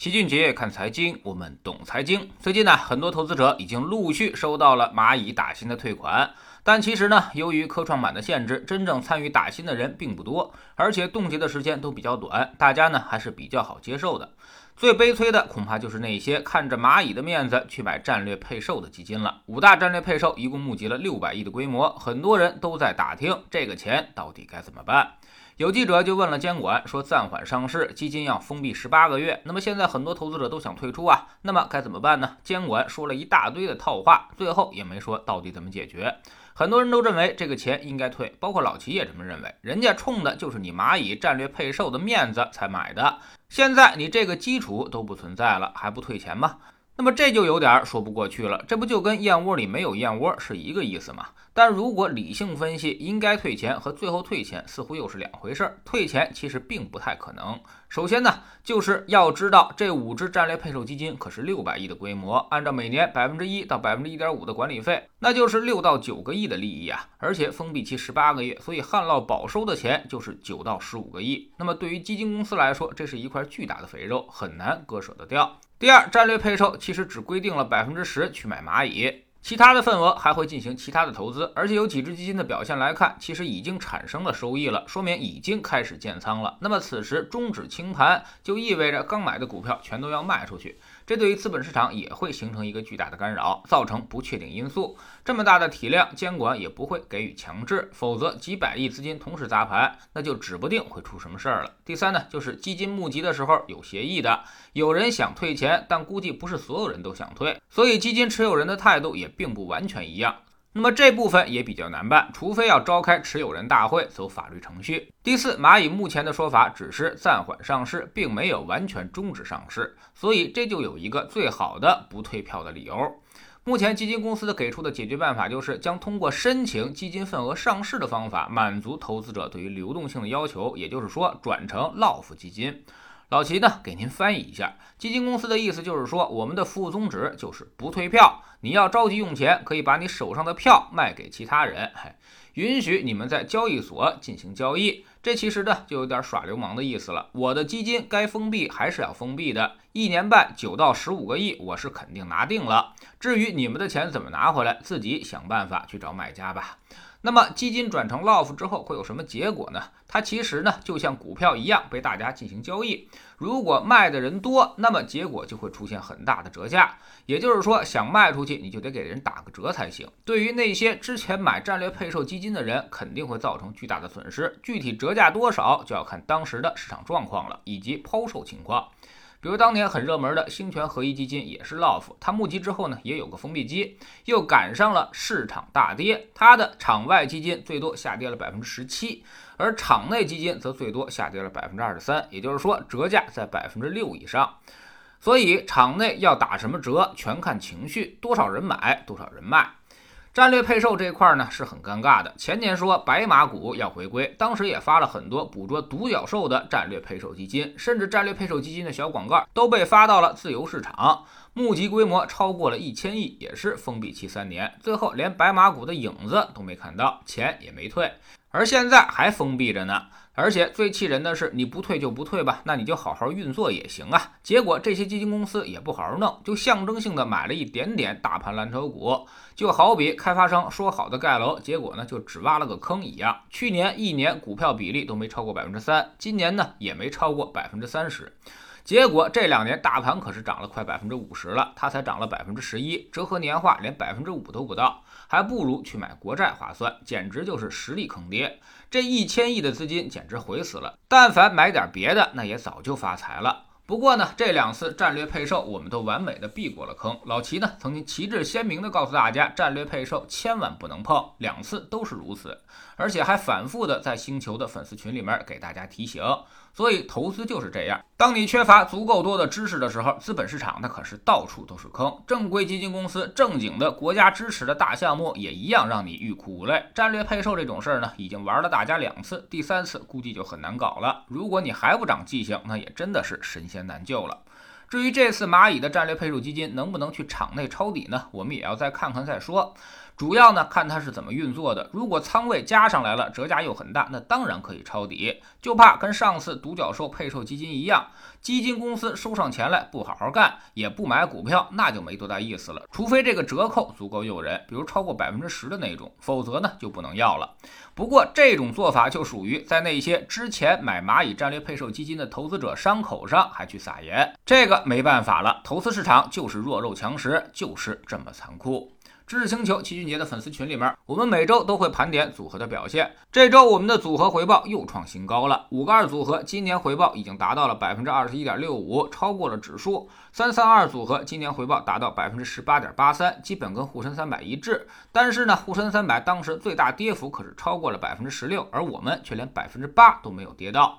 齐俊杰看财经，我们懂财经。最近呢，很多投资者已经陆续收到了蚂蚁打新的退款，但其实呢，由于科创板的限制，真正参与打新的人并不多，而且冻结的时间都比较短，大家呢还是比较好接受的。最悲催的恐怕就是那些看着蚂蚁的面子去买战略配售的基金了。五大战略配售一共募集了六百亿的规模，很多人都在打听这个钱到底该怎么办。有记者就问了监管，说暂缓上市，基金要封闭十八个月。那么现在很多投资者都想退出啊，那么该怎么办呢？监管说了一大堆的套话，最后也没说到底怎么解决。很多人都认为这个钱应该退，包括老齐也这么认为，人家冲的就是你蚂蚁战略配售的面子才买的，现在你这个基础都不存在了，还不退钱吗？那么这就有点说不过去了，这不就跟燕窝里没有燕窝是一个意思吗？但如果理性分析，应该退钱和最后退钱似乎又是两回事儿。退钱其实并不太可能。首先呢，就是要知道这五只战略配售基金可是六百亿的规模，按照每年百分之一到百分之一点五的管理费，那就是六到九个亿的利益啊！而且封闭期十八个月，所以旱涝保收的钱就是九到十五个亿。那么对于基金公司来说，这是一块巨大的肥肉，很难割舍得掉。第二，战略配售其实只规定了百分之十去买蚂蚁，其他的份额还会进行其他的投资，而且有几只基金的表现来看，其实已经产生了收益了，说明已经开始建仓了。那么此时终止清盘，就意味着刚买的股票全都要卖出去。这对于资本市场也会形成一个巨大的干扰，造成不确定因素。这么大的体量，监管也不会给予强制，否则几百亿资金同时砸盘，那就指不定会出什么事儿了。第三呢，就是基金募集的时候有协议的，有人想退钱，但估计不是所有人都想退，所以基金持有人的态度也并不完全一样。那么这部分也比较难办，除非要召开持有人大会，走法律程序。第四，蚂蚁目前的说法只是暂缓上市，并没有完全终止上市，所以这就有一个最好的不退票的理由。目前基金公司给出的解决办法就是将通过申请基金份额上市的方法，满足投资者对于流动性的要求，也就是说转成 LOF 基金。老齐呢，给您翻译一下，基金公司的意思就是说，我们的服务宗旨就是不退票。你要着急用钱，可以把你手上的票卖给其他人，嘿，允许你们在交易所进行交易。这其实呢，就有点耍流氓的意思了。我的基金该封闭还是要封闭的，一年半九到十五个亿，我是肯定拿定了。至于你们的钱怎么拿回来，自己想办法去找买家吧。那么基金转成 LOF 之后会有什么结果呢？它其实呢就像股票一样被大家进行交易。如果卖的人多，那么结果就会出现很大的折价。也就是说，想卖出去你就得给人打个折才行。对于那些之前买战略配售基金的人，肯定会造成巨大的损失。具体折价多少就要看当时的市场状况了，以及抛售情况。比如当年很热门的兴权合一基金也是 LOF，它募集之后呢，也有个封闭期，又赶上了市场大跌，它的场外基金最多下跌了百分之十七，而场内基金则最多下跌了百分之二十三，也就是说折价在百分之六以上。所以场内要打什么折，全看情绪，多少人买，多少人卖。战略配售这一块呢是很尴尬的。前年说白马股要回归，当时也发了很多捕捉独角兽的战略配售基金，甚至战略配售基金的小广告都被发到了自由市场，募集规模超过了一千亿，也是封闭期三年，最后连白马股的影子都没看到，钱也没退，而现在还封闭着呢。而且最气人的是，你不退就不退吧，那你就好好运作也行啊。结果这些基金公司也不好好弄，就象征性的买了一点点大盘蓝筹股，就好比开发商说好的盖楼，结果呢就只挖了个坑一样。去年一年股票比例都没超过百分之三，今年呢也没超过百分之三十。结果这两年大盘可是涨了快百分之五十了，它才涨了百分之十一，折合年化连百分之五都不到，还不如去买国债划算，简直就是实力坑爹。这一千亿的资金简直毁死了，但凡买点别的，那也早就发财了。不过呢，这两次战略配售，我们都完美的避过了坑。老齐呢，曾经旗帜鲜明的告诉大家，战略配售千万不能碰，两次都是如此，而且还反复的在星球的粉丝群里面给大家提醒。所以投资就是这样，当你缺乏足够多的知识的时候，资本市场那可是到处都是坑。正规基金公司、正经的国家支持的大项目也一样让你欲哭无泪。战略配售这种事儿呢，已经玩了大家两次，第三次估计就很难搞了。如果你还不长记性，那也真的是神仙。难救了。至于这次蚂蚁的战略配售基金能不能去场内抄底呢？我们也要再看看再说。主要呢看它是怎么运作的。如果仓位加上来了，折价又很大，那当然可以抄底。就怕跟上次独角兽配售基金一样，基金公司收上钱来不好好干，也不买股票，那就没多大意思了。除非这个折扣足够诱人，比如超过百分之十的那种，否则呢就不能要了。不过这种做法就属于在那些之前买蚂蚁战略配售基金的投资者伤口上还去撒盐，这个没办法了。投资市场就是弱肉强食，就是这么残酷。知识星球齐俊杰的粉丝群里面，我们每周都会盘点组合的表现。这周我们的组合回报又创新高了，五个二组合今年回报已经达到了百分之二十一点六五，超过了指数。三三二组合今年回报达到百分之十八点八三，基本跟沪深三百一致。但是呢，沪深三百当时最大跌幅可是超过了百分之十六，而我们却连百分之八都没有跌到。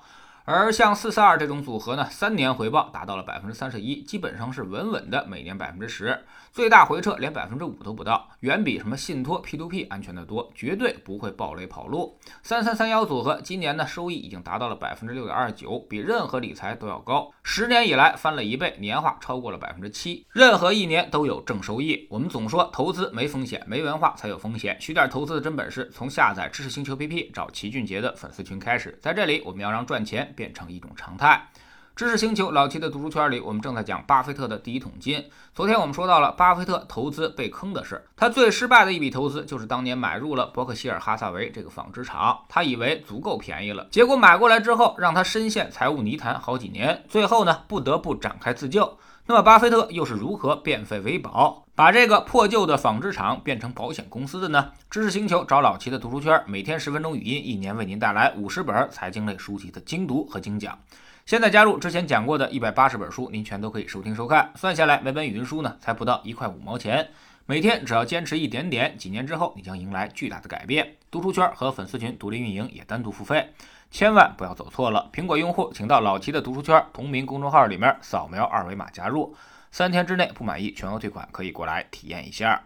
而像四四二这种组合呢，三年回报达到了百分之三十一，基本上是稳稳的每年百分之十，最大回撤连百分之五都不到，远比什么信托 P2P 安全的多，绝对不会暴雷跑路。三三三幺组合今年呢收益已经达到了百分之六点二九，比任何理财都要高，十年以来翻了一倍，年化超过了百分之七，任何一年都有正收益。我们总说投资没风险，没文化才有风险，学点投资的真本事，从下载知识星球 P P 找齐俊杰的粉丝群开始，在这里我们要让赚钱。变成一种常态。知识星球老七的读书圈里，我们正在讲巴菲特的第一桶金。昨天我们说到了巴菲特投资被坑的事，他最失败的一笔投资就是当年买入了伯克希尔哈萨维这个纺织厂，他以为足够便宜了，结果买过来之后让他深陷财务泥潭好几年，最后呢不得不展开自救。那么巴菲特又是如何变废为宝，把这个破旧的纺织厂变成保险公司的呢？知识星球找老齐的读书圈，每天十分钟语音，一年为您带来五十本财经类书籍的精读和精讲。现在加入之前讲过的一百八十本书，您全都可以收听收看。算下来每本语音书呢，才不到一块五毛钱。每天只要坚持一点点，几年之后你将迎来巨大的改变。读书圈和粉丝群独立运营，也单独付费。千万不要走错了！苹果用户请到老齐的读书圈同名公众号里面扫描二维码加入，三天之内不满意全额退款，可以过来体验一下。